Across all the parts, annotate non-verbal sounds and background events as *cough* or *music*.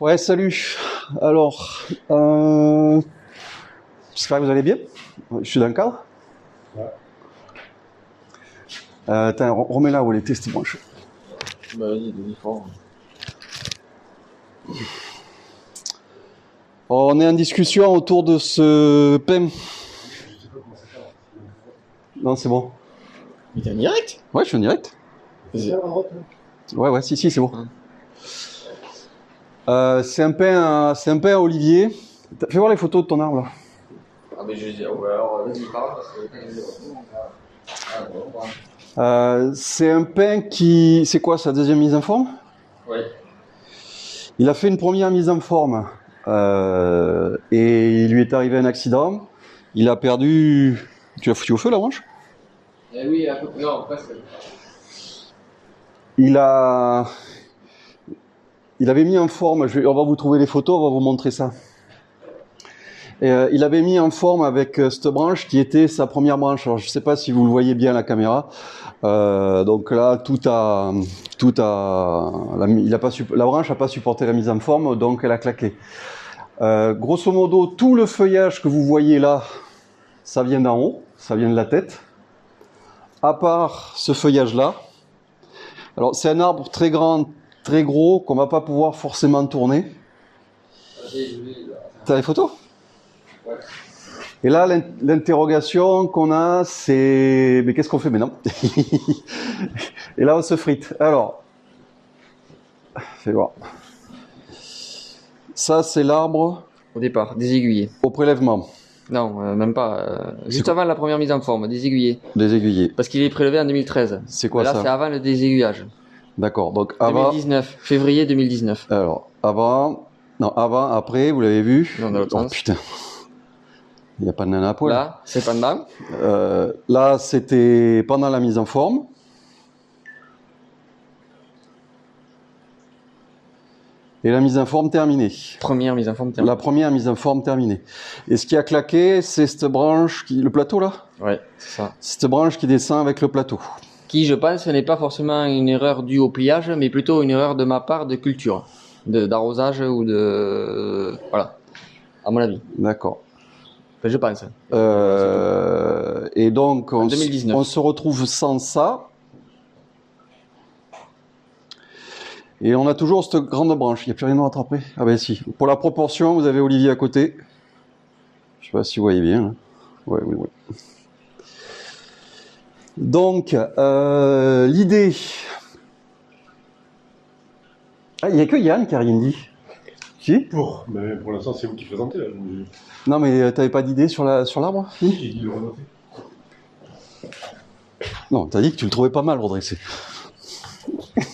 Ouais, salut. Alors, euh, j'espère que vous allez bien. Je suis dans le cadre. Ouais. Euh, attends, re- remets-la où elle était, cette branche. Bah vas-y, vas-y, fort. On est en discussion autour de ce PEM. Non, c'est bon. Mais t'es en direct? Ouais, je suis en direct. Vas-y. Ouais, ouais, si, si, c'est bon. Hein. Euh, c'est un pain, à- c'est un pain à olivier. Fais voir les photos de ton arbre là. Ah mais je dis, ouais, alors vas-y, parle parce que ouais. Euh, c'est un pain qui, c'est quoi sa deuxième mise en forme? Ouais. Il a fait une première mise en forme euh, et il lui est arrivé un accident. Il a perdu. Tu l'as foutu au feu la branche Eh oui, à peu près, non, presque. Il a. Il avait mis en forme. Je vais- on va vous trouver les photos, on va vous montrer ça. Euh, il avait mis en forme avec euh, cette branche qui était sa première branche. Alors, je ne sais pas si vous le voyez bien à la caméra. Euh, donc là, tout a, tout a, la, il a pas, la branche n'a pas supporté la mise en forme, donc elle a claqué. Euh, grosso modo, tout le feuillage que vous voyez là, ça vient d'en haut, ça vient de la tête. À part ce feuillage-là. Alors c'est un arbre très grand, très gros, qu'on va pas pouvoir forcément tourner. Là. T'as les photos? Ouais. Et là, l'in- l'interrogation qu'on a, c'est mais qu'est-ce qu'on fait maintenant? *laughs* Et là, on se frite. Alors, fais voir. Ça, c'est l'arbre Au départ, des aiguillés. au prélèvement Non, euh, même pas. euh, juste quoi avant la première mise en forme, des aiguillés. des aiguillés. Parce qu'il est prélevé en 2013. C'est quoi là, ça? c'est avant le désaiguillage. D'accord. Donc avant, 2019, février 2019. alors avant, non avant, après, vous l'avez vu Non, dans l'autre Oh sens. putain, il n'y a pas de nana à poil. Là, c'est pendant. Euh, là, c'était pendant la mise en forme. Et la mise en forme terminée. Première mise en forme terminée. La première mise en forme terminée. Et ce qui a claqué, c'est cette branche, qui, le plateau là? Ouais, c'est ça. Cette branche qui descend avec le plateau. Qui, je pense, n'est pas forcément une erreur due au pliage, mais plutôt une erreur de ma part de culture, de d'arrosage ou de voilà, à mon avis. D'accord. Enfin, je pense. Euh, et donc, on, En s- 2019. on se retrouve sans ça. Et on a toujours cette grande branche. Il n'y a plus rien d'autre après Ah ben si. Pour la proportion, vous avez Olivier à côté. Je sais pas si vous voyez bien. hein. Ouais, oui, oui. Donc, euh, l'idée... Ah, il n'y a que Yann qui a rien dit. Si Pour, mais pour l'instant, c'est vous qui présentez. Là. Non, mais euh, t'avais pas d'idée sur la sur l'arbre? Si. Non, t'as dit que tu le trouvais pas mal redressé. *laughs*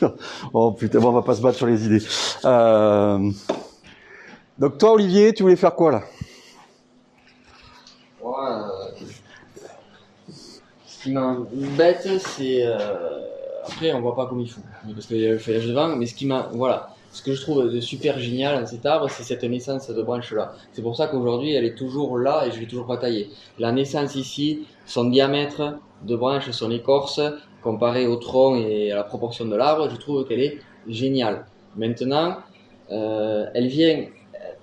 *laughs* oh putain, bon, on va pas se battre sur les idées. Euh, Donc toi, Olivier, tu voulais faire quoi là? Qui m'embête, c'est euh, après on voit pas comme il faut, parce qu'il y a le feuillage devant. Mais ce qui m'a, voilà, ce que je trouve de super génial dans cet arbre, c'est cette naissance de branche là. C'est pour ça qu'aujourd'hui elle est toujours là et je l'ai toujours pas taillée. La naissance ici, son diamètre de branche, son écorce, comparé au tronc et à la proportion de l'arbre, je trouve qu'elle est géniale. Maintenant, euh, elle vient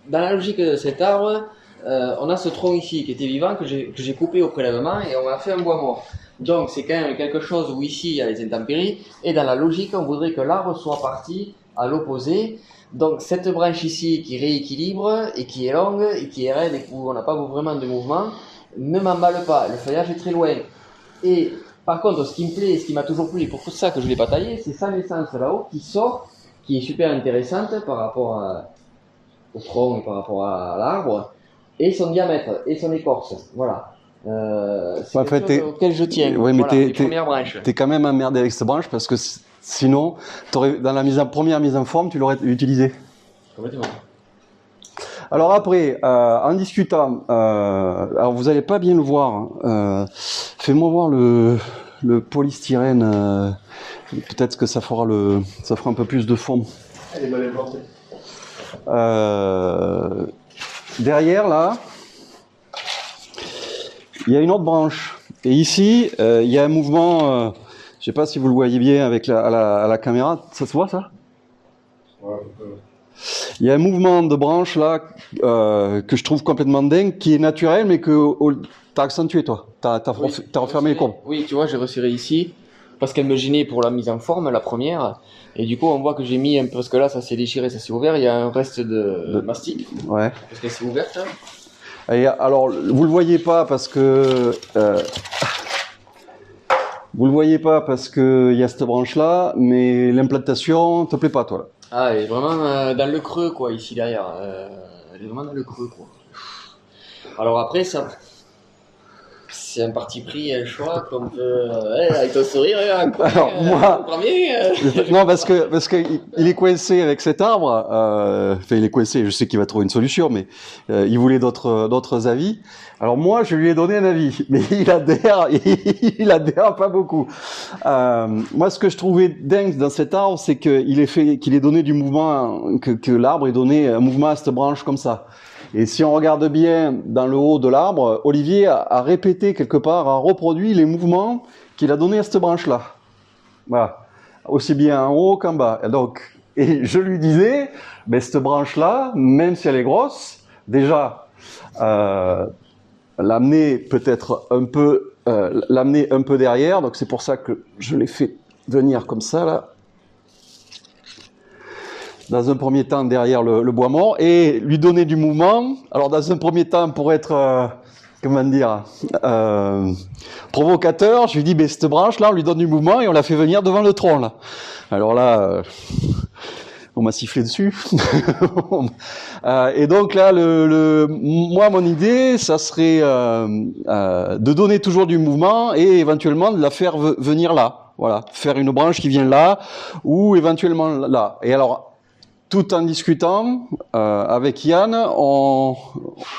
dans la logique de cet arbre. Euh, on a ce tronc ici qui était vivant que j'ai coupé au prélèvement et on a fait un bois mort. Donc c'est quand même quelque chose où ici il y a les intempéries et dans la logique on voudrait que l'arbre soit parti à l'opposé. Donc cette branche ici qui rééquilibre et qui est longue et qui est raide et où on n'a pas vraiment de mouvement ne m'emballe pas. Le feuillage est très loin. Et par contre ce qui me plaît, ce qui m'a toujours plu et pour ça que je l'ai pas taillé, c'est sa naissance là-haut qui sort, qui est super intéressante par rapport au tronc et par rapport à l'arbre et son diamètre et son écorce. Voilà. Euh, c'est En quelque fait, chose auquel je tiens. Ouais, mais voilà, t'es- quand même emmerdé avec cette branche parce que sinon, t'aurais- dans la mise en, première mise en forme, tu l'aurais utilisé. Complètement. Alors après, euh, en discutant, euh, alors vous allez pas bien le voir. hein, euh, Fais-moi voir le, le polystyrène. euh, Peut-être que ça fera le, ça fera un peu plus de forme. Elle est mal implantée. Euh, derrière là, il y a une autre branche. Et ici, euh, il y a un mouvement. euh, sais pas si vous le voyez bien avec la, à, la, à la caméra. Ça se voit ça? Ouais. Il y a un mouvement de branche là euh, que je trouve complètement dingue, qui est naturel, mais que au- t'as accentué toi. T'as Oui, t'as refermé les courbes. Oui, tu vois, j'ai resserré ici parce qu'elle me gênait pour la mise en forme, la première. Et du coup, on voit que j'ai mis un peu, parce que là, ça s'est déchiré, ça s'est ouvert. Il y a un reste de, De- mastic Ouais. parce qu'elle s'est ouverte. Et alors, vous le voyez pas parce que euh, vous le voyez pas parce que il y a cette branche là, mais l'implantation te plaît pas toi. Là. Ah, elle est vraiment euh, dans le creux, quoi, ici derrière. Euh, elle est vraiment dans le creux, quoi. Alors après, ça. C'est un parti pris, un choix qu'on peut. euh, ouais, avec ton sourire, hein, quoi, *laughs* Alors, euh, moi- premier, euh, non, parce que parce que il- il est coincé avec cet arbre. Euh, enfin, il est coincé. Je sais qu'il va trouver une solution, mais euh, il voulait d'autres d'autres avis. Alors moi, je lui ai donné un avis, *laughs* mais il adhère, *laughs* il adhère pas beaucoup. Euh, moi, ce que je trouvais dingue dans cet arbre, c'est qu'il est fait, qu'il ait donné du mouvement, que, que l'arbre ait donné un mouvement à cette branche comme ça. Et si on regarde bien dans le haut de l'arbre, Olivier a, répété quelque part, a reproduit les mouvements qu'il a donné à cette branche-là. Voilà aussi bien en haut qu'en bas. Et *laughs* je lui disais, ben, cette branche-là, même si elle est grosse, déjà, euh, l'amener peut-être un peu, euh, l'amener un peu derrière. Donc c'est pour ça que je l'ai fait venir comme ça là. Dans un premier temps derrière le, le bois mort et lui donner du mouvement. Alors dans un premier temps pour être, euh, comment dire, euh, provocateur, je lui dis, ben, cette branche là, on lui donne du mouvement et on la fait venir devant le tronc là. Alors là, euh, on m'a sifflé dessus. *laughs* Euh, et donc là, le, le- moi, mon idée, ça serait euh, euh, de donner toujours du mouvement et éventuellement de la faire ve- venir là. Voilà, faire une branche qui vient là ou éventuellement là. Et alors, tout en discutant euh, avec Yann, on,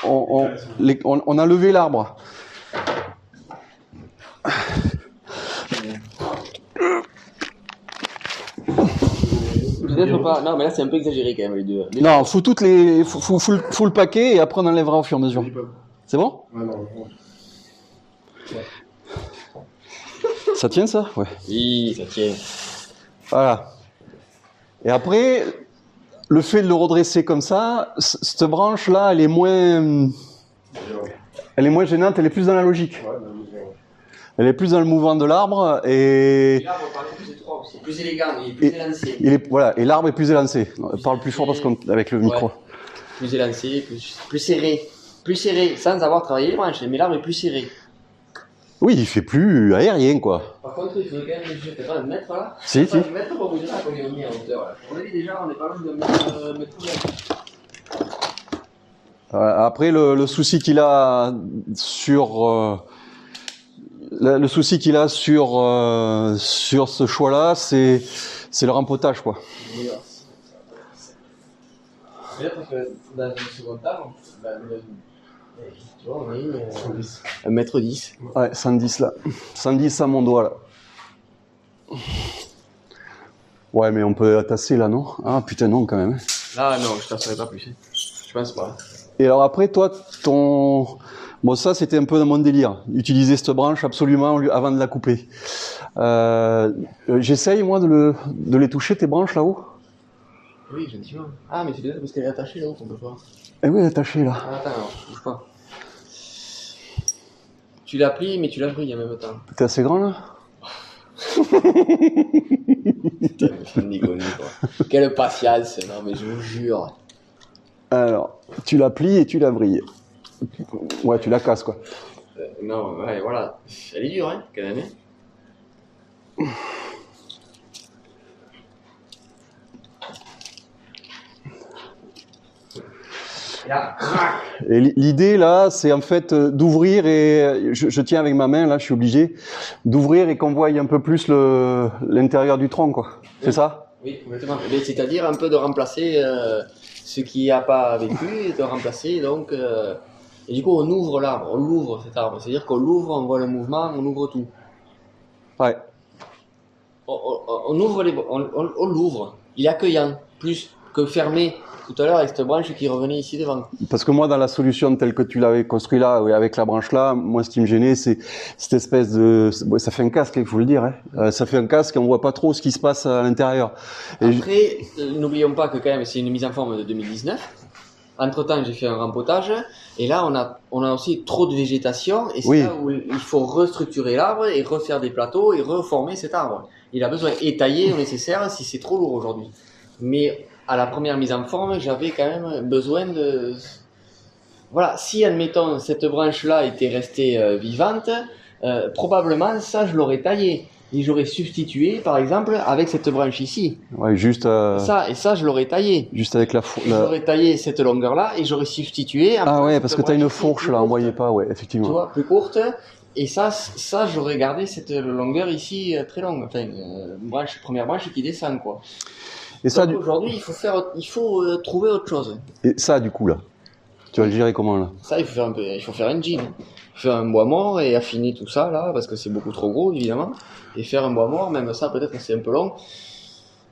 on, on- les- on- on a levé l'arbre. Peut-être pas. Non, mais là, c'est un peu exagéré quand même, les deux. Les- Non, faut toutes les, faut, faut, faut le, faut le paquet et après on enlèvera au fur et à mesure. C'est bon? Ouais, non, non. Ça tient ça? Ouais. Oui, ça tient. Voilà. Et après, le fait de le redresser comme ça, cette branche-là, elle est moins, elle est moins gênante, elle est plus dans la logique. Elle est plus dans le mouvement de l'arbre et L'arbre paraît plus étroit aussi. Plus élégant, il est plus Et- élancé. il est, voilà, et l'arbre est plus élancé. Non, Parle plus fort parce qu'on avec le micro. Ouais. Plus élancé, plus, plus serré. Plus serré, sans avoir travaillé les branches, mais l'arbre est plus serré. Oui, il fait plus aérien quoi. Par contre, il faut quand même, je sais pas, un mètre là. Si, si. Un mètre pour vous dire à combien on est en hauteur. Là. On a dit déjà, on est pas loin de mètre, mètre vingt. Après, le, le souci qu'il a sur euh, le, le souci qu'il a sur euh, sur ce choix-là, c'est c'est le rempotage quoi. Peut-être que dans une seconde table, bah, le- tu vois, on est euh, un mètre dix. Ouais, 110 là. 110 à mon doigt là. Ouais, mais on peut tasser là, non? Ah putain, non quand même. Là, non, je t'en pas plus. hein. Je pense pas. Et alors après, toi, ton... Bon, ça, c'était un peu dans mon délire. Utiliser cette branche absolument avant de la couper. Euh, euh, J'essaye, moi, de, le... de les toucher, tes branches là-haut? Oui, gentiment. Ah, mais c'est peut-être parce qu'elle est attachée là-haut qu'on peut pas. Eh oui, elle est attachée là. Ah, attends, alors, bouge pas. Tu la plies, mais tu la brilles en même temps. T'es assez grand là? Quelle patience, non, mais je vous jure. Alors, tu la plies et tu la brilles. Ouais, tu la casses quoi. Euh, non, ouais, voilà. Elle est dure, hein, quand Là, Et li- l'idée là, c'est en fait euh, d'ouvrir et je, je tiens avec ma main là, je suis obligé d'ouvrir et qu'on voie un peu plus l'intérieur du tronc quoi. C'est ça? Oui, complètement. Mais C'est-à-dire un peu de remplacer euh, ce qui n'a pas vécu, et de remplacer donc. euh, et du coup, on ouvre l'arbre, on l'ouvre cet arbre. C'est-à-dire qu'on l'ouvre, on voit le mouvement, on ouvre tout. Ouais. On, on- on ouvre les, on, on- on l'ouvre. Il est accueillant. Plus, que fermer tout à l'heure avec cette branche qui revenait ici devant. Parce que moi, dans la solution telle que tu l'avais construit là, avec la branche là, moi, ce qui me gênait, c'est cette espèce de, ça fait un casque, il faut le dire. Hein. Euh, ça fait un casque, on voit pas trop ce qui se passe à l'intérieur. Je- Après, euh, n'oublions pas que quand même c'est une mise en forme de 2019. Entre temps, j'ai fait un rempotage et là on a on a aussi trop de végétation et c'est Oui. là où il faut restructurer l'arbre et refaire des plateaux et reformer cet arbre. Il a besoin étayer au nécessaire si c'est trop lourd aujourd'hui. Mais à la première mise en forme, j'avais quand même besoin de voilà, si admettons cette branche là était restée euh, vivante, euh, probablement ça je l'aurais taillé et j'aurais substitué par exemple avec cette branche ici. ouais, juste, euh, Ça, et ça, je l'aurais taillé. juste avec la, fou- la- J'aurais taillé cette longueur-là et j'aurais substitué. Ah ouais, parce que t'as une branche ici, fourche là, on voyait pas, ouais, Tu effectivement. vois, plus courte. Et ça, ça, j'aurais gardé cette longueur ici très longue. Enfin, branche, première branche qui descend, quoi. Et ça, du, aujourd'hui, il faut faire, il faut euh, trouver autre chose. et ça, du coup là, tu vas le gérer comment là? Ça, il faut faire un peu, il faut faire un jean. Faire un bois mort et affiner tout ça, là, parce que c'est beaucoup trop gros, évidemment. Et faire un bois mort, même ça, peut-être, c'est un peu long.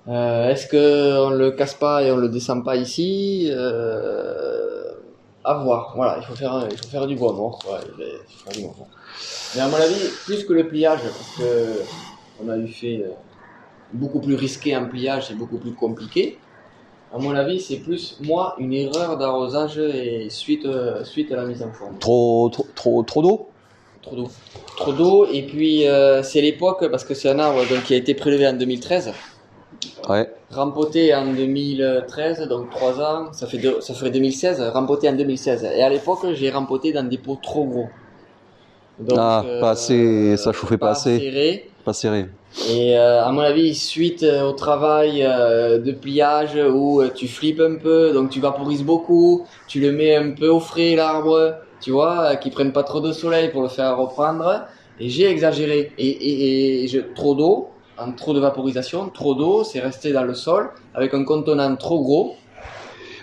Euh, Est-ce que on le casse pas et on le descend pas ici? Euh, À voir. Voilà, il faut faire, un- il faut faire du bois mort. quoi. Il faut faire du bois mort. Mais à mon avis, plus que le pliage, parce que on a eu fait euh, beaucoup plus risqué en pliage et beaucoup plus compliqué. À mon avis, c'est plus moi une erreur d'arrosage et suite euh, suite à la mise en forme. Trop, trop, trop, trop d'eau? Trop d'eau. Trop d'eau et puis euh, c'est l'époque parce que c'est un arbre donc, qui a été prélevé en 2013, Ouais. rempoté en 2013 donc 3 ans, ça fait deux- ça ferait 2016, rempoté en 2016 et à l'époque j'ai rempoté dans des pots trop gros. Donc, Ah, pas assez- ça chauffait pas assez. serré. Pas serré. Et euh, à mon avis, suite euh, au travail euh, de pliage où euh, tu flippes un peu, donc tu vaporises beaucoup, tu le mets un peu au frais l'arbre, tu vois, euh, qui prenne pas trop de soleil pour le faire reprendre. Et j'ai exagéré. Et, et, et je, trop d'eau, en trop de vaporisation, trop d'eau, c'est resté dans le sol avec un contenant trop gros.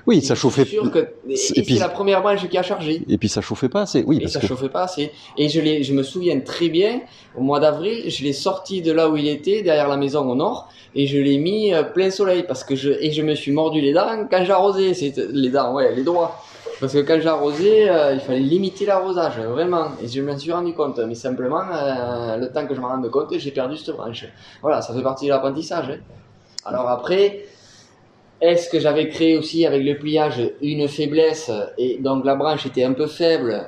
Oui, ça chauffait. que et, Et puis- c'est la première branche qui a chargé. Et puis ça chauffait pas assez. Oui, Et parce ça que. chauffait pas assez. Et je, je me souviens très bien, au mois d'avril, je l'ai sorti de là où il était, derrière la maison au nord, et je l'ai mis euh, plein soleil, parce que je, et je me suis mordu les dents quand j'arrosais, c'est les dents, ouais, les doigts. Parce que quand j'arrosais, euh, il fallait limiter l'arrosage, vraiment. Et je m'en suis rendu compte. Mais simplement, euh, le temps que je m'en rende compte, j'ai perdu cette branche. Voilà, ça fait partie de l'apprentissage. hein. Alors après, est-ce que j'avais créé aussi avec le pliage une faiblesse et donc la branche était un peu faible?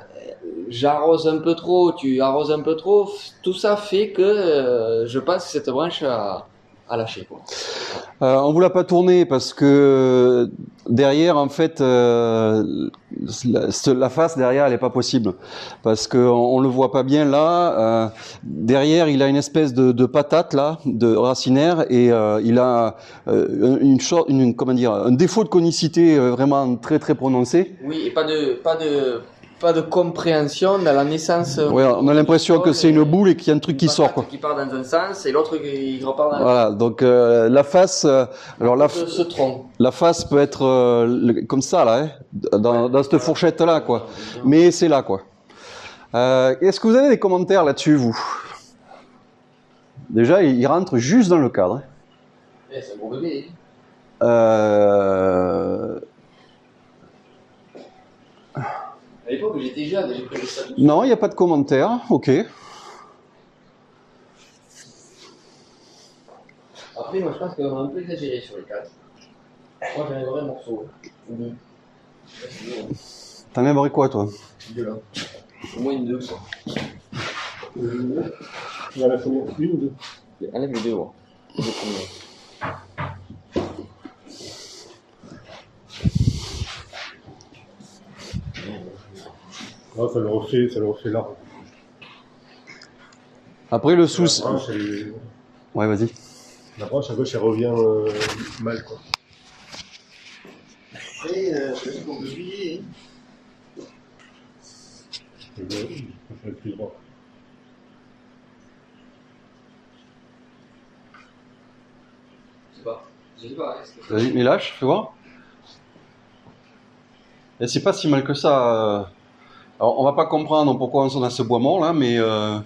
J'arrose un peu trop, tu arroses un peu trop, tout ça fait que euh, je que cette branche a, a lâché. Quoi. Euh, on vous l'a pas tourné parce que derrière, en fait, euh, la, ce- la face derrière, elle est pas possible parce que on, on le voit pas bien là. Euh, derrière, il a une espèce de, de patate là, de racinaire, et il a une, une comment dire, un défaut de conicité vraiment très très prononcé. Oui, et pas de, pas de, pas de compréhension dans la naissance. Ouais, on a l'impression que c'est une boule et qu'il y a un truc qui sort quoi. Qui part dans un sens et l'autre qui repart dans Voilà, donc euh, la face, euh, alors la, ce tronc. la face peut être euh, le- comme ça là, hein, dans, dans cette fourchette là quoi. Mais c'est là quoi. Est-ce que vous avez des commentaires là-dessus vous? Déjà, il, il rentre juste dans le cadre. hein. C'est un gros bébé. Euh, À l'époque, j'étais jeune, j'ai pris ça. Non, il n'y a pas de commentaires. Ok. Après, moi, je pense qu'on a un peu exagéré sur les quatre. Moi, j'ai un vrai morceau. Hein. T'en aimerais quoi toi? Deux, là. Au moins une deux, quoi. Euh, Il y Une ou deux Enlève les deux, ouais. Ah, ça le refait, ça le refait là. Après le La souci. branche, elle, Ouais, vas-y. la branche à gauche, elle revient euh, mal, quoi. Après, euh, sais qu'on peut plier. Je je préfère plus droit. Je sais pas. Je sais pas. est-ce que- Vas-y, mais lâche, fais voir. Et c'est pas si mal que ça. euh. Alors, on va pas comprendre pourquoi on a ce bois mort là, mais euh,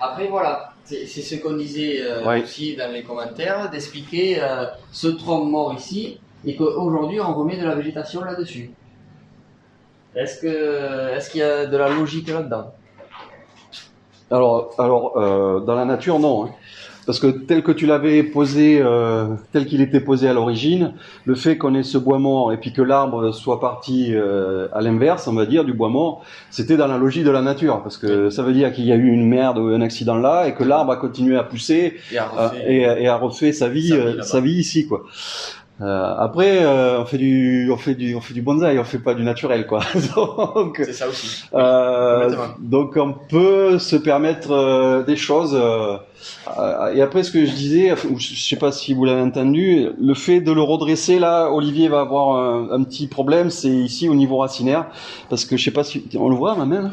Après, voilà. C'est ce qu'on disait euh, Ouais. aussi dans les commentaires, d'expliquer euh, ce tronc mort ici. et qu'aujourd'hui on remet de la végétation là-dessus. Est-ce que est-ce qu'il y a de la logique là-dedans? Alors, alors dans la nature, non. hein. Parce que tel que tu l'avais posé, euh, tel qu'il était posé à l'origine, le fait qu'on ait ce bois mort et puis que l'arbre soit parti euh, à l'inverse, on va dire, du bois mort, c'était dans la logique de la nature. Parce que ça veut dire qu'il y a eu une merde ou un accident là et que l'arbre a continué à pousser Et à euh, refaire- et, et a refait sa vie, Sa vie euh, là-bas. sa vie ici, quoi. Euh, après, euh, on fait du, on fait du, on fait du bonsaï, on fait pas du naturel, quoi. *laughs* Donc, C'est ça aussi. euh, donc on peut se permettre euh, des choses. euh, euh, et après, ce que je disais, je sais pas si vous l'avez entendu, le fait de le redresser là, Olivier va avoir un, un petit problème, c'est ici au niveau racinaire, parce que je sais pas si on le voit ma main. Là?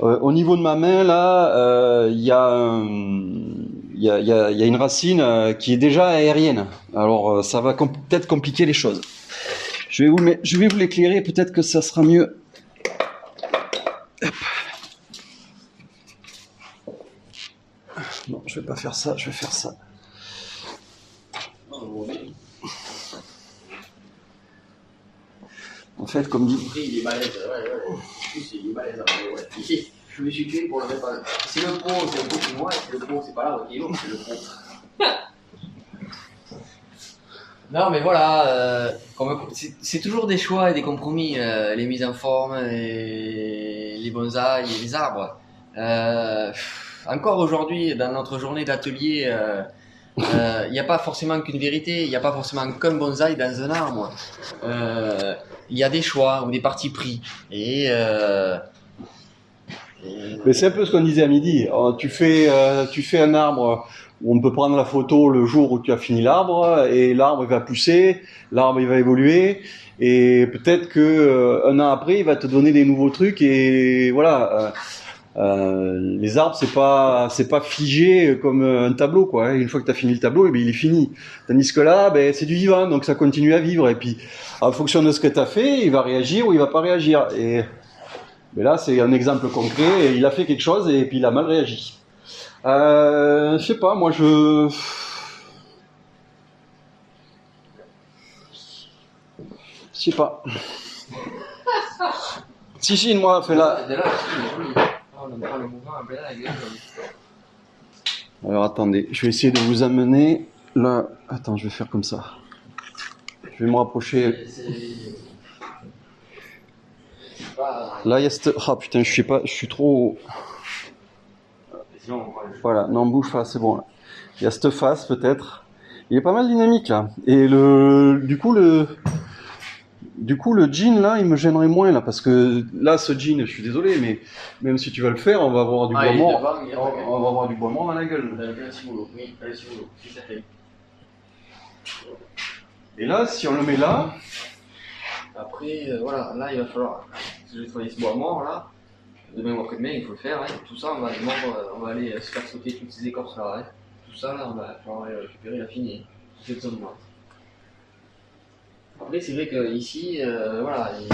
Euh, au niveau de ma main là, euh, il y a, un- il y a, une racine euh, qui est déjà aérienne. Alors euh, ça va peut-être compliquer les choses. Je vais vous, le mettre- je vais vous l'éclairer, peut-être que ça sera mieux. Non, je vais pas faire ça, je vais faire ça. En fait, comme dit, il est balèze, ouais, ouais. Il est balèze, ouais. Ici, je me suis tué pour le réparer. C'est le pro, c'est le pro pour moi, c'est le pro, c'est pas l'arbre qui est lourd, c'est le pro. *laughs* non, mais voilà, euh, c'est toujours des choix et des compromis, euh, les mises en forme, et les bonsaïs et les arbres. Euh, encore aujourd'hui, dans notre journée d'atelier, euh, euh, il n'y a pas forcément qu'une vérité, il n'y a pas forcément qu'un bonsaï dans un arbre. Il y a des choix ou des partis pris. Et, euh, Mais c'est un peu ce qu'on disait à midi. Euh, Tu fais, euh, tu fais un arbre où on peut prendre la photo le jour où tu as fini l'arbre et l'arbre va pousser, l'arbre va évoluer et peut-être que euh, un an après il va te donner des nouveaux trucs et voilà. Euh, euh, les arbres c'est pas c'est pas figé comme un tableau quoi. hein. Une fois que tu as fini le tableau, eh bien, il est fini. Tandis que là, ben, c'est du vivant, donc ça continue à vivre et puis en fonction de ce que tu as fait, il va réagir ou il va pas réagir et mais là, c'est un exemple concret. Et il a fait quelque chose et puis il a mal réagi. Euh, je sais pas, moi je. Je sais pas. *laughs* si, si, moi, fais là. De Alors attendez, je vais essayer de vous amener là. Attends, je vais faire comme ça. Je vais me rapprocher. Là, il y a cette. Ah putain, je pas, je suis trop. Voilà, non, bouge pas, c'est bon. Il y a cette face peut-être. Il est pas mal dynamique là. Et le, du coup le, du coup le jean là, il me gênerait moins là parce que là ce jean, je suis désolé, mais même si tu vas le faire, on va avoir du Ah, bois mort. On, va avoir du bois mort dans la gueule. Et là, si on le met là, Après, euh, voilà, là, il va falloir. Je vais travailler ce bois mort, là. Demain ou après-demain, il faut le faire. hein. Tout ça, on va, on va aller se faire sauter toutes ces écorces là. hein. Tout ça, là, on va falloir récupérer la fine toute cette zone-là. Après, c'est vrai qu'ici, euh, voilà, il-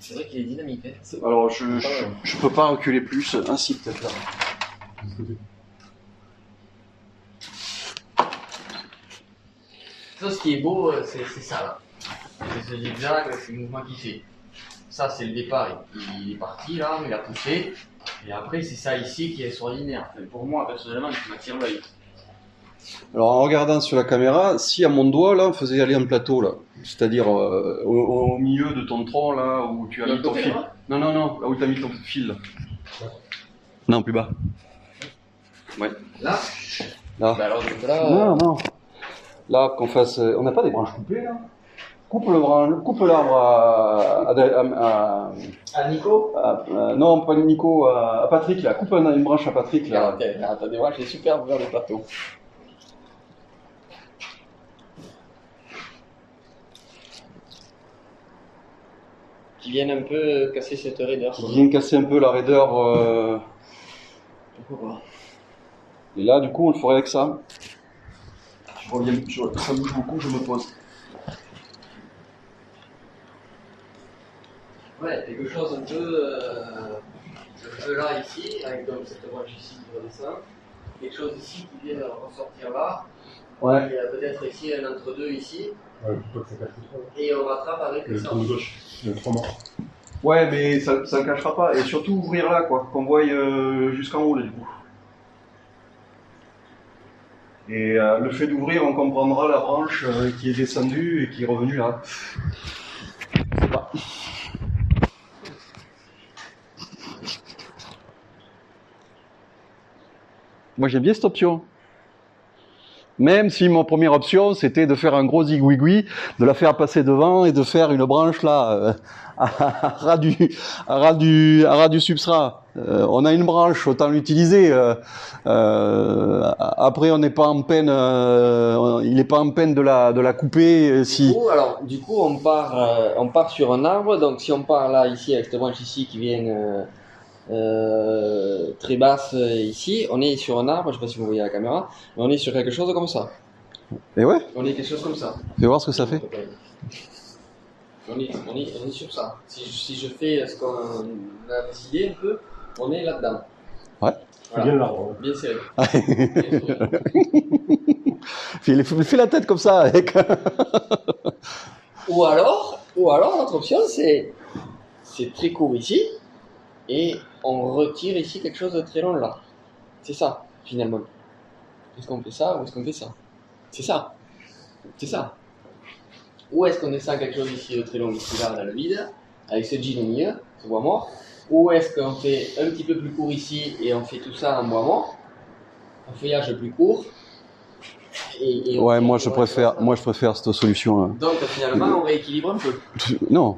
c'est vrai qu'il est dynamique. Hein. alors je, je, je peux pas reculer plus. Ah si, peut-être là. Ça, ce qui est beau, euh, c'est c'est ça là. C'est ce zigzag, c'est le mouvement qu'il fait. Ça, c'est le départ. Il, il est parti là, il a poussé. Et après, c'est ça ici qui est extraordinaire. Enfin, pour moi, personnellement, qui m'attire l'œil. Alors en regardant sur la caméra, si à mon doigt là, on faisait aller un plateau là, c'est-à-dire euh, au, au milieu de ton tronc là où tu as mis ton fil. Non non non, là où tu as mis ton fil. Non, plus bas. Ouais. Là Là. Bah alors, donc là. Non non. Là qu'on fasse, euh, on n'a pas des branches coupées là. Coupe le branche, coupe l'arbre à, à, à- Nico non pas Nico, à, Patrick là. Coupe une branche à Patrick là. Regarde, t'as des branches, c'est super faire le plateau. Qui viennent un peu casser cette raideur. Qui vient casser un peu la raideur. euh, Pourquoi pas Et là, du coup, on le ferait avec ça. Je reviens, je, ça bouge beaucoup, je me pose. Ouais, quelque chose un peu, euh, un peu là, ici, avec donc cette branche ici qui redescend. Quelque chose ici qui vient ressortir là. Ouais. Il y a peut-être ici un entre-deux ici, Ouais, plutôt que ça cache le trou. et on rattrape avec Le ça. gauche, a trois morts. Ouais, mais ça ne cachera pas. Et surtout ouvrir là, quoi, qu'on voie euh, jusqu'en haut, là, du coup. Et euh, le fait d'ouvrir, on comprendra la branche euh, qui est descendue et qui est revenue là. Je sais pas. Moi j'aime bien cette option. Même si ma première option c'était de faire un gros zigouigoui, de la faire passer devant et de faire une branche là euh, à ras du, à ras du, à ras du substrat. Euh, on a une branche, autant l'utiliser. euh, euh, après, on n'est pas en peine, il n'est pas en peine de la, de la couper euh, Du si. coup, alors, du coup, on part, on part sur un arbre. Donc, si on part là, ici, avec cette branche ici qui vient euh, euh, très basse euh, ici, on est sur un arbre. Je sais pas si vous voyez la caméra, mais on est sur quelque chose comme ça. Et ouais, On est quelque chose comme ça. fais voir ce que ça fait. On est, on est, on est sur ça. Si je, si je fais ce qu'on a décidé un peu, on est là-dedans. Ouais. Voilà. bien l'arbre. Bien serré. *laughs* Fais, fais la tête comme ça avec. Ou alors, ou alors l'autre option c'est c'est très court ici et on retire ici quelque chose de très long là. C'est ça finalement. Est-ce qu'on fait ça ou est-ce qu'on fait ça? C'est ça. C'est ça. Ou est-ce qu'on descend quelque chose ici de très long ici là dans le vide avec ce jean au milieu, ce bois mort? Ou est-ce qu'on fait un petit peu plus court ici et on fait tout ça en bois mort, un feuillage plus court et, et on Ouais, moi je préfère, moi je préfère cette solution. là. Donc finalement, on rééquilibre un peu. Non,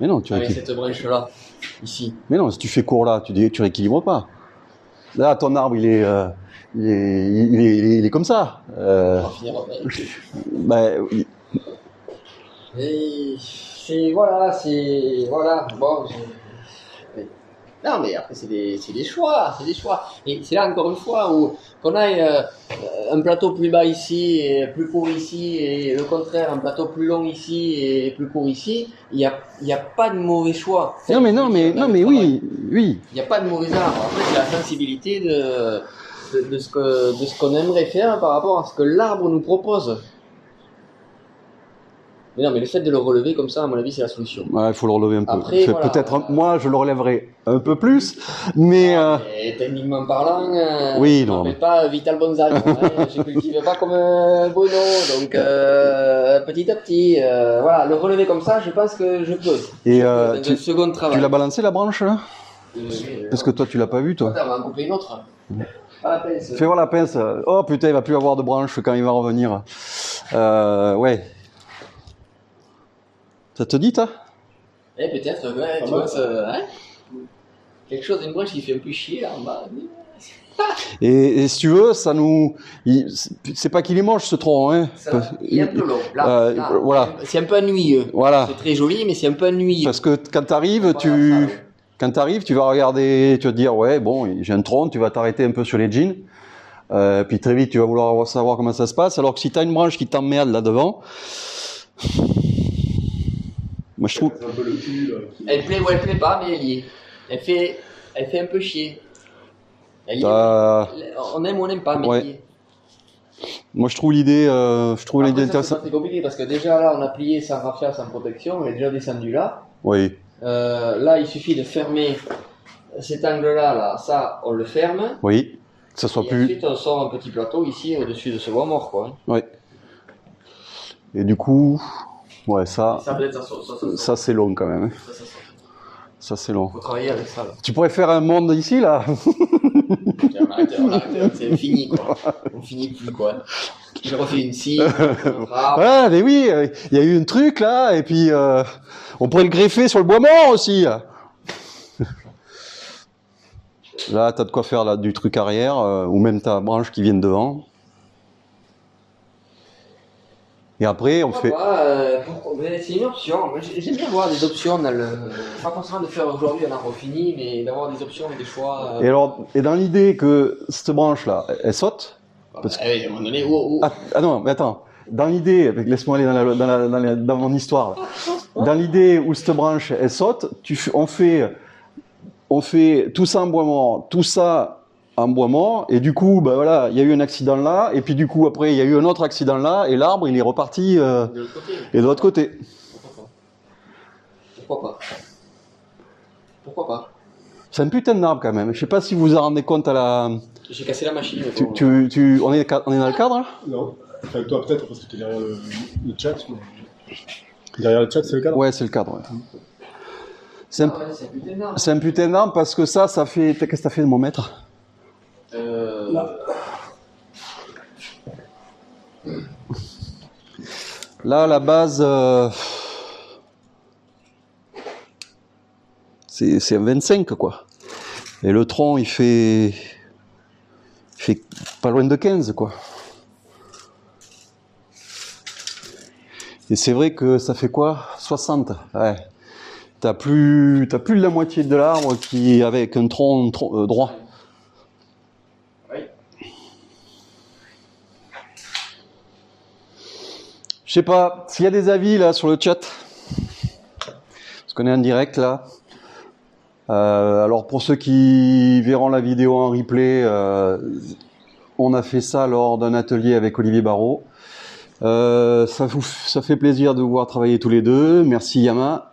mais non, tu Avec rééquilibres. cette branche-là, ici. Mais non, si tu fais court là, tu dis, tu rééquilibres pas. Là, ton arbre, il est, euh, il est, il est, il est, il est comme ça. Euh, ben, *laughs* oui. C'est, voilà, c'est, voilà, bon, Non, mais après, c'est des, c'est des choix, c'est des choix. Et c'est là, encore une fois, où, qu'on aille euh, un plateau plus bas ici et plus court ici, et le contraire, un plateau plus long ici et plus court ici, il n'y a, y a pas de mauvais choix. non, mais non, mais non, mais oui, oui. Il n'y a pas de mauvais arbre. Après, c'est la sensibilité de, de, de ce que, de ce qu'on aimerait faire par rapport à ce que l'arbre nous propose. Mais non, mais le fait de le relever comme ça, à mon avis, c'est la solution. Ouais, il faut le relever un peu. Après, voilà. Peut-être, moi, je le relèverai un peu plus, mais euh, Et techniquement parlant, euh, Oui, je non, mais- pas Vital Bonzal. hein, *laughs* je cultive pas comme un bono, donc euh, petit à petit, euh, voilà, le relever comme ça, je pense que je peux. et euh, un tu, second travail. tu l'as balancé la branche là? Euh, Parce que toi, tu l'as pas vu, toi. Attends, on va en couper une autre. La ça. Fais voir la pince. Oh putain, il va plus avoir de branche quand il va revenir. Euh, ouais. Ça te dit, toi Eh, peut-être, ouais, tu vois, ça, hein Quelque chose, une branche qui fait un peu chier, là, en bas. *laughs* et, et si tu veux, ça nous. C'est pas qu'il est moche ce tronc, hein. Ça, il est un peu long, là. Euh, là. voilà. C'est un peu ennuyeux. Voilà. C'est très joli, mais c'est un peu ennuyeux. Parce que quand t'arrives, Voilà, tu. ça, ouais. Quand t'arrives, tu vas regarder, tu vas te dire, ouais, bon, j'ai un tronc, tu vas t'arrêter un peu sur les jeans. Euh, puis très vite, tu vas vouloir savoir comment ça se passe. Alors que si t'as une branche qui t'emmerde là devant, je trouve. C'est Elle plaît ou elle plaît pas, mais elle y est. Elle fait, elle fait un peu chier. Elle y est. t'as- On aime ou on n'aime pas, mais Ouais. elle y est. Moi je trouve l'idée, euh, je trouve l'idée Après, ça, c'est intéressante. très compliqué parce que déjà là, on a plié sans raffia, sans protection, on est déjà descendu là. Oui. Euh, là, il suffit de fermer cet angle-là, là, ça, on le ferme. Oui. Que ça soit et plus. ensuite, on sort un petit plateau ici au-dessus de ce bois mort, quoi. Oui. Et du coup, ouais, ça, Ça, c'est long quand même. Ça, c'est long. Faut travailler avec ça, là. Tu pourrais faire un monde ici là Tiens, on arrête, on arrête, c'est fini, quoi. *laughs* On finit plus, quoi. Je refais une scie. *laughs* Ah, mais oui, euh, il y a eu un truc là, et puis euh, on pourrait le greffer sur le bois mort aussi. Là, t'as de quoi faire là, du truc arrière, euh, ou même ta branche qui vient devant. Et après, on fait. Pourquoi pas, euh, c'est une option. J'aime bien avoir des options dans le. Pas forcément de faire aujourd'hui un arbre fini, mais d'avoir des options et des choix. euh, Et alors, et dans l'idée que cette branche là, elle saute. parce bah, à un moment donné, oh, oh. Ah, ah non, mais attends. Dans l'idée, laisse-moi aller dans, la- dans, la- dans, la- dans mon histoire. là. Dans l'idée où cette branche elle saute, tu, on fait, on fait tout ça en bois mort, tout ça en bois mort, et du coup, bah voilà, il y a eu un accident là, et puis du coup après il y a eu un autre accident là, et l'arbre il est reparti euh, De l'autre côté. et de l'autre côté. Pourquoi pas? Pourquoi pas? Pourquoi pas? C'est un putain d'arbre quand même. Je sais pas si vous vous en rendez compte à la. J'ai cassé la machine. Tu, tu, tu- on est on est dans le cadre là Non. Enfin, toi, peut-être, parce que tu es derrière le, le chat. mais- Derrière le chat, c'est le cadre? Ouais, c'est le cadre. ouais. C'est un, Ah ouais, c'est un putain d'arbre. c'est un putain d'arbre parce que ça, ça fait. Qu'est-ce que ça fait de mon mètre Euh, Là. Là, la base. euh, C'est un 25 quoi. Et le tronc, il fait. Il fait pas loin de 15 quoi. Et c'est vrai que ça fait quoi? 60 Ouais. T'as plus, t'as plus de la moitié de l'arbre qui avec un tronc, tronc- euh, droit. Je sais pas, s'il y a des avis là sur le chat, parce qu'on est en direct là. Euh, alors pour ceux qui verront la vidéo en replay, euh, on a fait ça lors d'un atelier avec Olivier Barrault. Euh, ça, fait plaisir de vous voir travailler tous les deux. Merci Yama.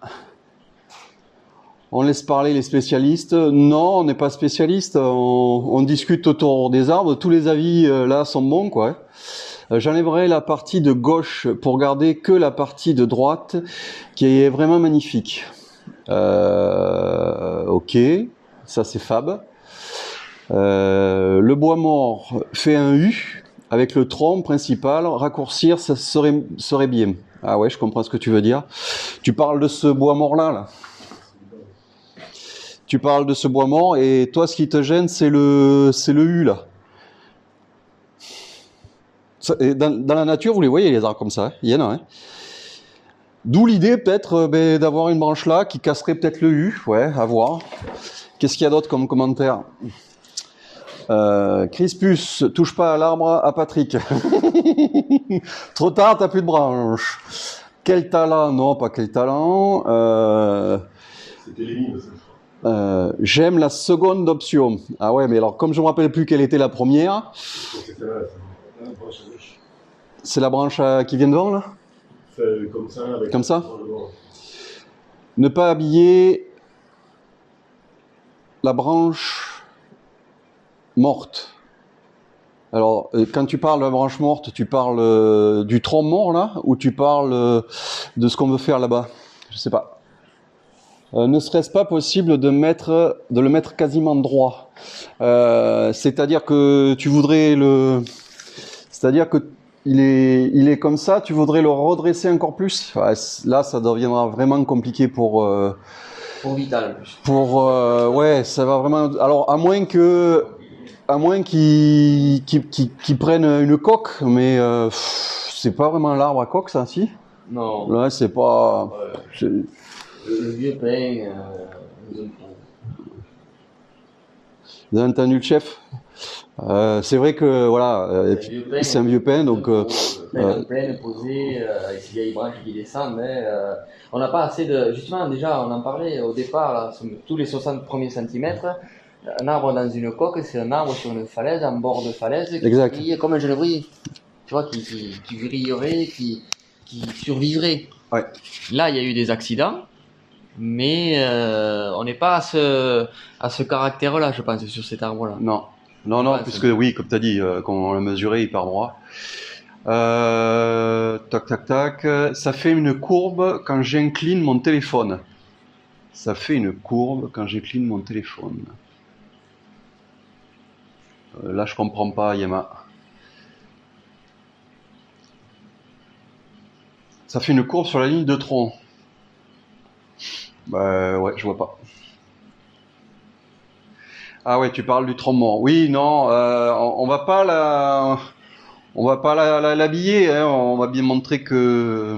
On laisse parler les spécialistes. Non, on n'est pas spécialiste. On, on discute autour des arbres. Tous les avis là sont bons, quoi. Euh, J'enlèverai la partie de gauche pour garder que la partie de droite qui est vraiment magnifique. Euh, ok, ça c'est fab. Euh, le bois mort fait un U avec le tronc principal. Raccourcir, ça serait, serait bien. Ah ouais, je comprends ce que tu veux dire. Tu parles de ce bois mort là, là. Tu parles de ce bois mort et toi, ce qui te gêne, c'est le, c'est le U là. Dans, dans la nature, vous les voyez, les arbres comme ça, hein il y en a. Hein D'où l'idée peut-être euh, ben, d'avoir une branche là qui casserait peut-être le U, ouais, à voir. Qu'est-ce qu'il y a d'autre comme commentaire? Euh, Crispus, touche pas à l'arbre à Patrick. *laughs* Trop tard, t'as plus de branche. Quel talent? Non, pas quel talent. Euh, euh, J'aime la seconde option. Ah ouais, mais alors comme je me rappelle plus quelle était la première, C'est celle-là, ça. Ah, branche à gauche. C'est la branche euh, qui vient devant là Comme ça, avec Comme ça. Ne pas habiller la branche morte. Alors, euh, quand tu parles de la branche morte, tu parles euh, du tronc mort là, ou tu parles euh, de ce qu'on veut faire là-bas? Je sais pas. Euh, ne serait-ce pas possible de mettre, de le mettre quasiment droit? C'est-à-dire que tu voudrais le, c'est-à-dire que il est, il est comme ça, tu voudrais le redresser encore plus? Ouais, Là, ça deviendra vraiment compliqué pour, euh, Pour Vital. pour, euh, ouais, ça va vraiment. Alors, à moins que, à moins qu'ils, prennent une coque, mais euh, c'est pas vraiment l'arbre à coque, ça, si? Non. Là, c'est pas. Le, vieux pain. Vous avez entendu le chef? Euh, C'est vrai que voilà, euh, C'est un vieux pain. c'est un vieux pain, donc. euh, Plein euh, en pleine, posé, euh, avec ces vieilles branches qui descendent. Mais, euh, on n'a pas assez de. Justement, déjà, on en parlait au départ, là, tous les 60 premiers centimètres. Un arbre dans une coque, c'est un arbre sur une falaise, en bord de falaise, qui Exact. comme un genévrier. Tu vois, qui, qui, qui vrillerait, qui, qui survivrait. Ouais. Là, il y a eu des accidents, mais euh, on n'est pas à ce, à ce caractère-là, je pense, sur cet arbre-là. Non, non, non, Ouais, puisque oui, comme tu as dit, euh, quand on l'a mesuré, il part droit. Euh, tac, tac, tac. Ça fait une courbe quand j'incline mon téléphone. Ça fait une courbe quand j'incline mon téléphone. Euh, là, je comprends pas, Yama. Ça fait une courbe sur la ligne de tronc. Bah ouais, je vois pas. Ah ouais, tu parles du tronc mort. Oui, non, euh, on, on va pas la, on va pas la- la- l'habiller. hein, on va bien montrer que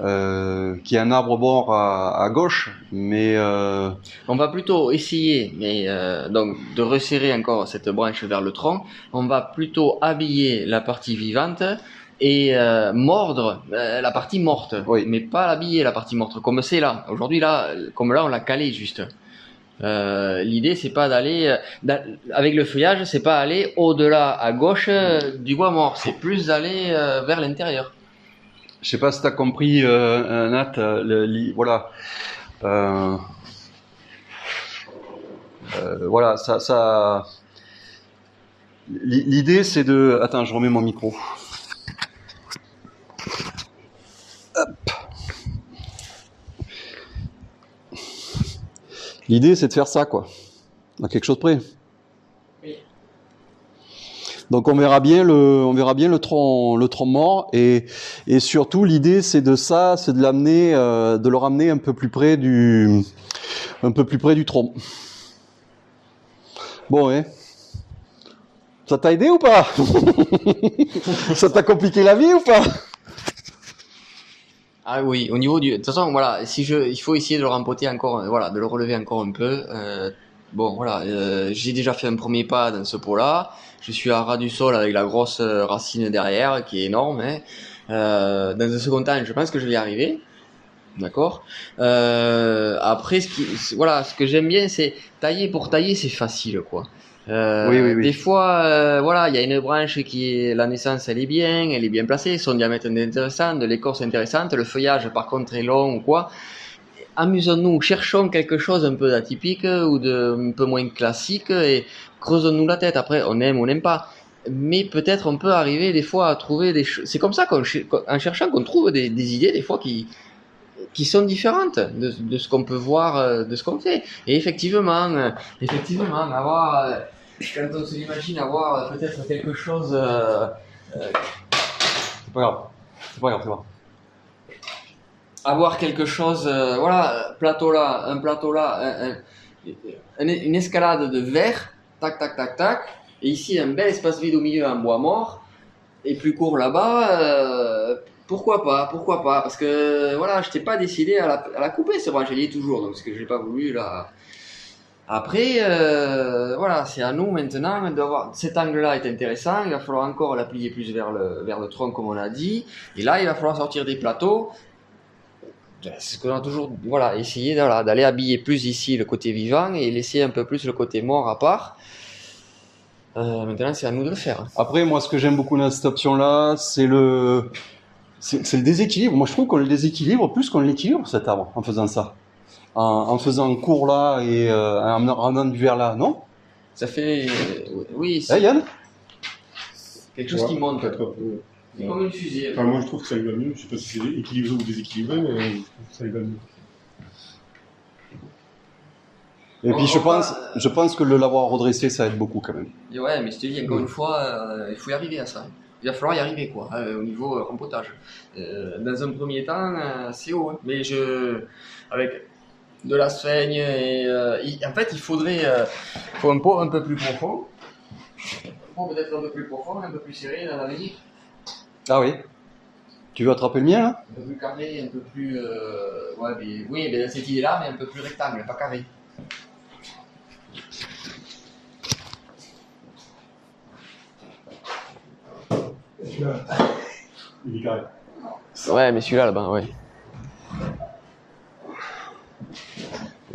euh, qu'il y a un arbre mort à, à gauche, mais euh, On va plutôt essayer, mais donc de resserrer encore cette branche vers le tronc. On va plutôt habiller la partie vivante et euh, mordre euh, la partie morte, Oui. mais pas l'habiller la partie morte comme c'est là. Aujourd'hui là, comme là on l'a calé juste. Euh, L'idée, c'est pas d'aller euh, avec le feuillage, c'est pas aller au-delà à gauche euh, du bois mort, c'est plus d'aller euh, vers l'intérieur. Je sais pas si tu as compris, euh, Nat. voilà. Voilà, ça. ça l'i- L'idée, c'est de. Attends, je remets mon micro. L'idée, c'est de faire ça, quoi. À quelque chose près. Oui. Donc on verra bien le, on verra bien le tronc, le tronc mort et, et surtout l'idée c'est de ça, c'est de l'amener, euh, de le ramener un peu plus près du, un peu plus près du tronc. Bon, hein. Ça t'a aidé ou pas? *laughs* Ça t'a compliqué la vie ou pas? Ah oui, au niveau du. De toute façon, voilà, si je, il faut essayer de le rempoter encore, euh, voilà, de le relever encore un peu. Euh, bon, voilà, euh, j'ai déjà fait un premier pas dans ce pot-là. Je suis à ras du sol avec la grosse euh, racine derrière qui est énorme. Hein. Euh, dans un second temps, je pense que je vais y arriver. D'accord. Euh, après, ce qui, voilà, ce que j'aime bien, c'est tailler pour tailler, c'est facile, quoi. Euh, Oui, oui, oui. Des fois, euh, voilà, il y a une branche qui est la naissance, elle est bien, elle est bien placée, son diamètre est intéressant, de l'écorce est intéressante, le feuillage par contre est long ou quoi. Amusons-nous, cherchons quelque chose un peu d'atypique ou de un peu moins classique et creusons-nous la tête. Après, on aime ou on n'aime pas. Mais peut-être on peut arriver des fois à trouver des choses. C'est comme ça qu'en ch- cherchant qu'on trouve des, des idées des fois qui qui sont différentes de, de ce qu'on peut voir, euh, de ce qu'on fait. Et effectivement, effectivement, avoir, quand on se l'imagine, avoir euh, peut-être quelque chose. euh, C'est pas grave. C'est pas grave, c'est grave. avoir quelque chose, euh, voilà, plateau là, un plateau là, un- un- un- une escalade de verre, tac, tac, tac, tac, et ici un bel espace vide au milieu en bois mort, et plus court là-bas, euh, pourquoi pas, pourquoi pas, parce que voilà, je t'ai pas décidé à la, la couper, c'est vrai, je l'ai toujours, donc ce que j'ai pas voulu là. Après, euh, voilà, c'est à nous maintenant d'avoir. Cet angle-là est intéressant. Il va falloir encore la plier plus vers le vers le tronc, comme on a dit. Et là, il va falloir sortir des plateaux. C'est ce qu'on a toujours, voilà, voilà, d'aller habiller plus ici le côté vivant et laisser un peu plus le côté mort à part. Euh, maintenant, c'est à nous de le faire. Après, moi, ce que j'aime beaucoup dans cette option-là, c'est le, c'est le déséquilibre. Moi, je trouve qu'on le déséquilibre plus qu'on l'équilibre cet arbre en faisant ça, en, en faisant un cours là et euh, en ramenant du verre là, non? Ça fait, euh, oui, Eh, c'est Yann? quelque chose Ouais, qui monte. C'est comme une fusée. Enfin, moi, je trouve que ça lui va mieux. Je sais pas si c'est équilibré ou déséquilibré, mais je trouve que ça lui va mieux. Et On- puis, je pense, va- je pense que le l'avoir redressé, ça aide beaucoup quand même. Et ouais, mais je te dis encore une fois, euh, il faut y arriver à ça. Il va falloir y arriver, quoi, euh, au niveau euh, rempotage. Euh, dans un premier temps, euh, c'est haut, hein. mais je, avec de la sphaigne et, euh, il- en fait, il faudrait, euh, faut un pot un peu plus profond, un pot peut-être un peu plus profond, un peu plus serré dans la musique, Ah oui. Tu veux attraper le mien là un peu plus carré, un peu plus, euh, ouais, mais oui, mais cette idée-là, mais un peu plus rectangle, pas carré. Il est carré. Ouais, mais celui-là, là-bas, ouais.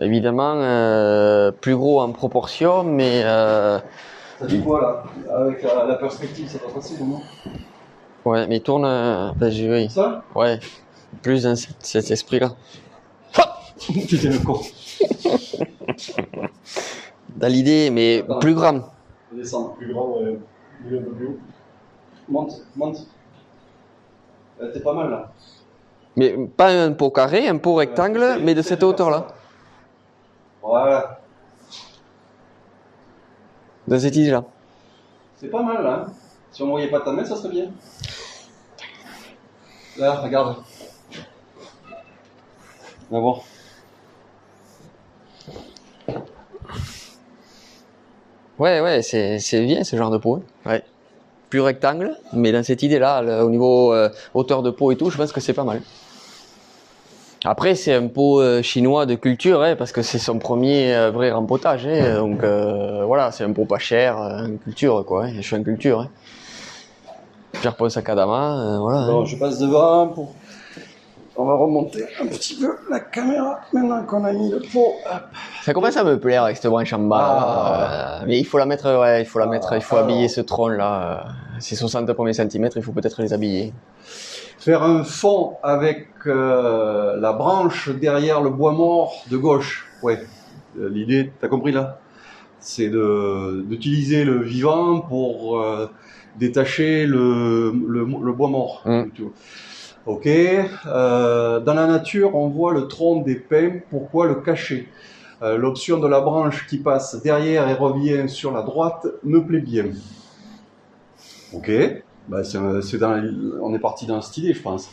Évidemment, euh, plus gros en proportion, mais euh, Ça dit quoi là Avec la, la perspective, ça va passer non? Ouais, mais tourne. euh, enfin, je- oui, Ça? Ouais, plus dans cet, cet esprit-là. Putain *laughs* le con. Dans l'idée, mais plus grand. Vais descendre. Plus grand, un peu plus haut. Monte, monte. Euh, T'es pas mal là. Mais pas un pot carré, un pot rectangle, mais de cette hauteur-là. Voilà. Dans cette idée-là. C'est pas mal là. hein. Si on voyait pas ta main, ça serait bien. Là, regarde. On va voir. Ouais, ouais, c'est c'est bien ce genre de pot. hein. Ouais. Plus rectangle, mais dans cette idée-là, le- au niveau euh, hauteur de pot et tout, je pense que c'est pas mal. Après, c'est un pot euh, chinois de culture, hein, parce que c'est son premier euh, vrai rempotage. hein, donc euh, voilà, c'est un pot pas cher, euh, en culture, quoi. hein, je suis en culture. Hein. Pierre Paul Sakadama, euh, voilà. hein. Bon, je passe devant pour. on va remonter un petit peu la caméra maintenant qu'on a mis le pot. Ça commence à me plaire avec cette branche en bas. Ah. mais il faut la mettre, ouais, il faut la mettre, il faut alors. habiller ce tronc là. Ces 60 premiers centimètres, il faut peut-être les habiller. Faire un fond avec euh, la branche derrière le bois mort de gauche. Ouais, Euh, l'idée, t'as compris là? C'est d'utiliser le vivant pour euh, détacher le, le, le bois mort. Mm. plutôt. Ok. Euh, dans la nature, on voit le tronc des pins. Pourquoi le cacher? L'option de la branche qui passe derrière et revient sur la droite me plaît bien. Ok. Bah, on est parti cette idée, je pense.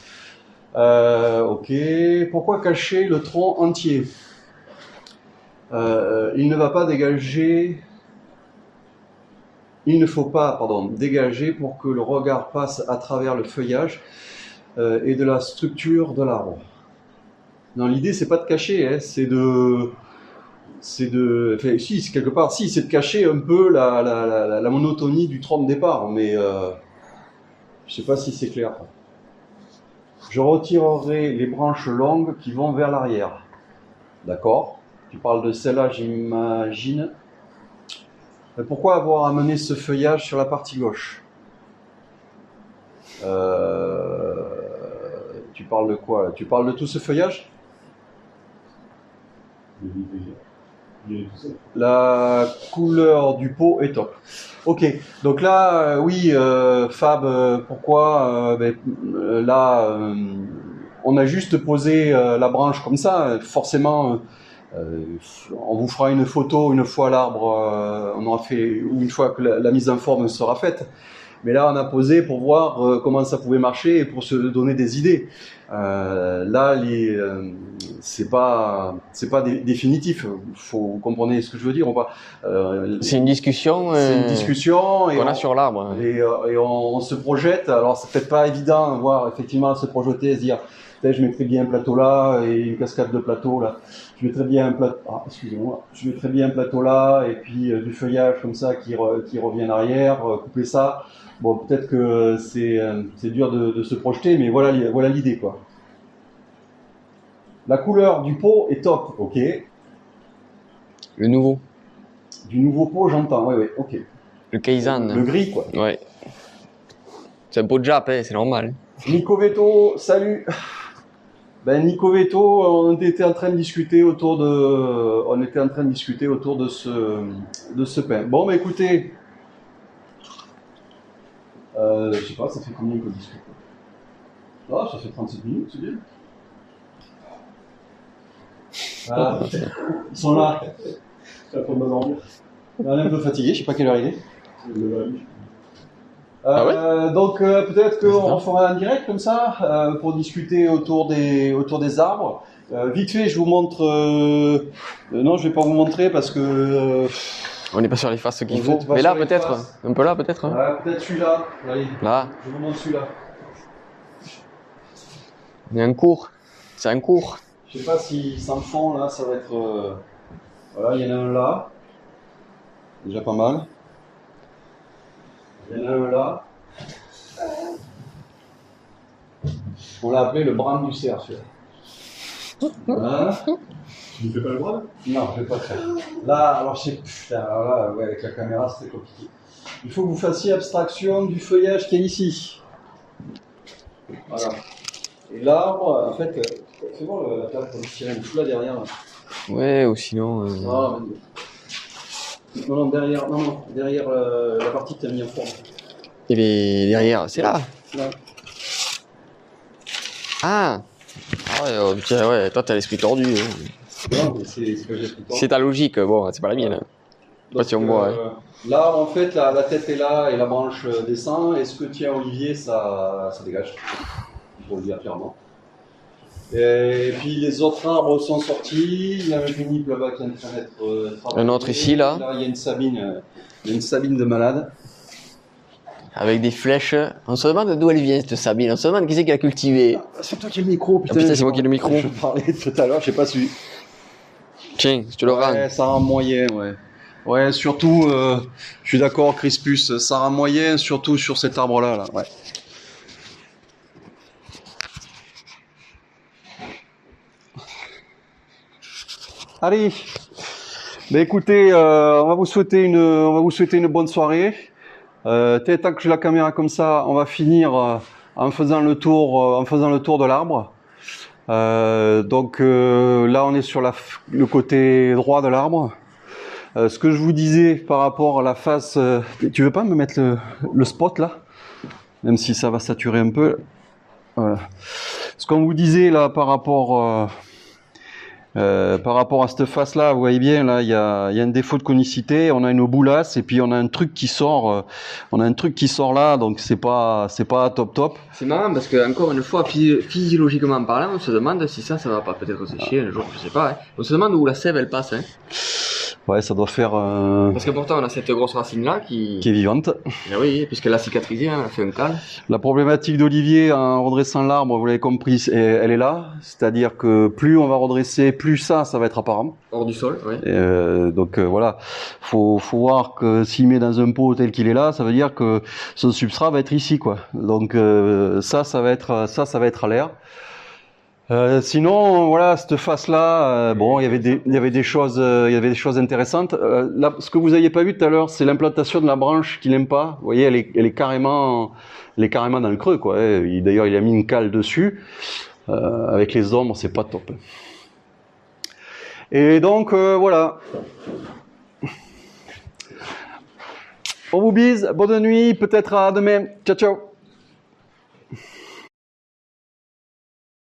Euh, ok. Pourquoi cacher le tronc entier? Euh, Il ne va pas dégager. Il ne faut pas, pardon, dégager pour que le regard passe à travers le feuillage euh, et de la structure de l'arbre. Non, l'idée c'est pas de cacher, hein, c'est de, c'est de, enfin, si, quelque part, si, c'est de cacher un peu la, la, monotonie du tronc de départ, mais je sais pas si c'est clair. Je retirerai les branches longues qui vont vers l'arrière. D'accord? Tu parles de celle-là, j'imagine. Pourquoi avoir amené ce feuillage sur la partie gauche? Euh, Tu parles de quoi Tu parles de tout ce feuillage? La couleur du pot est top. Ok, donc là, euh, oui, euh, Fab, euh, pourquoi ben, Là, on a juste posé la branche comme ça. Forcément, on vous fera une photo une fois l'arbre, on aura fait, ou une fois que la mise en forme sera faite. Mais là, on a posé pour voir euh, comment ça pouvait marcher et pour se donner des idées. Euh, là, les, euh, c'est pas, c'est pas dé- définitif. Faut vous comprenez ce que je veux dire. On va, euh, C'est une discussion. c'est euh, une discussion et qu'on a on, sur l'arbre. et, euh, et on, on se projette. Alors, c'est peut-être pas évident, de voir effectivement se projeter, se dire, je mettrais bien un plateau là et une cascade de plateau là. Je mettrais bien un plateau. Ah, excusez-moi. Je mettrais bien un plateau là et puis euh, du feuillage comme ça qui, re- qui revient en arrière. euh, couper ça. Bon, peut-être que c'est euh, c'est dur de, de se projeter, mais voilà li- voilà l'idée quoi. La couleur du pot est top, ok. Le nouveau. Du nouveau pot, j'entends. Oui, oui, ok. Le Kaizen. Le gris quoi. Ouais. C'est un pot de Jap, hein, c'est normal. Nico Veto, salut. Ben Nico Veto, on était en train de discuter autour de, on était en train de discuter autour de ce, de ce pain. Bon, bah écoutez, euh, je sais pas, ça fait combien qu'on discute? Ah, ça fait 37 minutes, c'est bien. Ah, ils sont là. Ça m'endormir. On est un peu fatigué, je sais pas quelle heure il est. Valise. Ah ouais? Euh, donc euh, peut-être qu'on fera un direct comme ça euh, pour discuter autour des autour des arbres. Euh, vite fait, je vous montre. euh, euh, non, je vais pas vous montrer parce que euh, On n'est pas sur les faces qu'il faut. Mais là, peut-être. Un peu là, peut-être. hein. ouais, peut-être celui-là. Allez, Là, je vous montre celui-là. il y a un cours. C'est un cours. Je sais pas si sans fond là, ça va être. euh, Voilà, il y en a un là. Déjà pas mal. Il y en a un là. On l'a appelé le brame du cerf. celui-là. Voilà. Tu ne fais pas le bras là Non, je vais pas le faire. Là, alors je sais, putain, alors là, ouais, avec la caméra, c'était compliqué. Il faut que vous fassiez abstraction du feuillage qui est ici. Voilà. Et l'arbre, en fait, euh, c'est bon la plaque pour tirer le là derrière. Là. Ouais, ou sinon. euh, Ah, mais- non, non, derrière, non, non, derrière euh, la partie que tu as mis en forme. Et les derrière, c'est là. Là. Ah Ah ouais, oh, tiens, ouais, toi t'as l'esprit tordu. hein. C'est ta logique, bon, c'est pas la mienne. hein. Donc, si on voit, euh, Là, en fait, la, la tête est là et la branche euh, descend. Et ce que tient Olivier, ça, ça dégage? Il faut le dire clairement. Et puis les autres arbres sont sortis. Il y a un juniper là-bas qui est en train d'être euh. Un autre ici, là. Là, il y a une sabine. euh, il y a une sabine de malade. Avec des flèches. On se demande d'où elle vient cette Sabine. On se demande qui c'est qui a cultivé. C'est toi qui as le micro, putain. Ah, putain, c'est moi qui ai le micro. Je parlais tout à l'heure, je sais pas su. Tiens, tu le ça rend moyen, ouais. Ouais, surtout, euh, je suis d'accord, Crispus, ça rend moyen, surtout sur cet arbre-là, là. Allez, écoutez, euh, on va vous souhaiter une, bonne soirée. Euh, Tant que j'ai la caméra comme ça, on va finir en faisant le tour, en faisant le tour de l'arbre. Euh, donc euh, là, on est sur le côté droit de l'arbre. Euh, ce que je vous disais par rapport à la face, tu veux pas me mettre le, le spot là, même si ça va saturer un peu. Voilà. Ce qu'on vous disait là par rapport euh, par rapport à cette face-là, vous voyez bien, là, il y a, y a un défaut de conicité. On a une boulasse et puis on a un truc qui sort. euh, on a un truc qui sort là, donc c'est pas, c'est pas top top. C'est marrant parce que, encore une fois, physi- physiologiquement parlant, on se demande si ça, ça va pas peut-être sécher un jour, je sais pas. hein. On se demande où la sève elle passe. Hein. Ouais, ça doit faire euh, Parce que pourtant, on a cette grosse racine là qui. qui est vivante. Ah oui, puisqu'elle a cicatrisé, hein, elle a fait un cal. La problématique d'Olivier en redressant l'arbre, vous l'avez compris, elle est là. C'est-à-dire que plus on va redresser, plus ça, ça va être apparent. Hors du sol, oui. Et, euh, donc euh, voilà, faut, faut voir que s'il met dans un pot tel qu'il est là, ça veut dire que son substrat va être ici, quoi. Donc euh, ça, ça va être, ça, ça va être à l'air. Euh, sinon, voilà, cette face-là, euh, bon, il y avait des, il y avait des choses, euh, il y avait des choses intéressantes. Là, ce que vous n'aviez pas vu tout à l'heure, c'est l'implantation de la branche qu'il n'aime pas. Vous voyez, elle est, elle est carrément, elle est carrément dans le creux, quoi. Il- D'ailleurs, il a mis une cale dessus. Avec les ombres, c'est pas top. Et donc, voilà. On vous bise, bonne nuit, peut-être à demain. Ciao, ciao.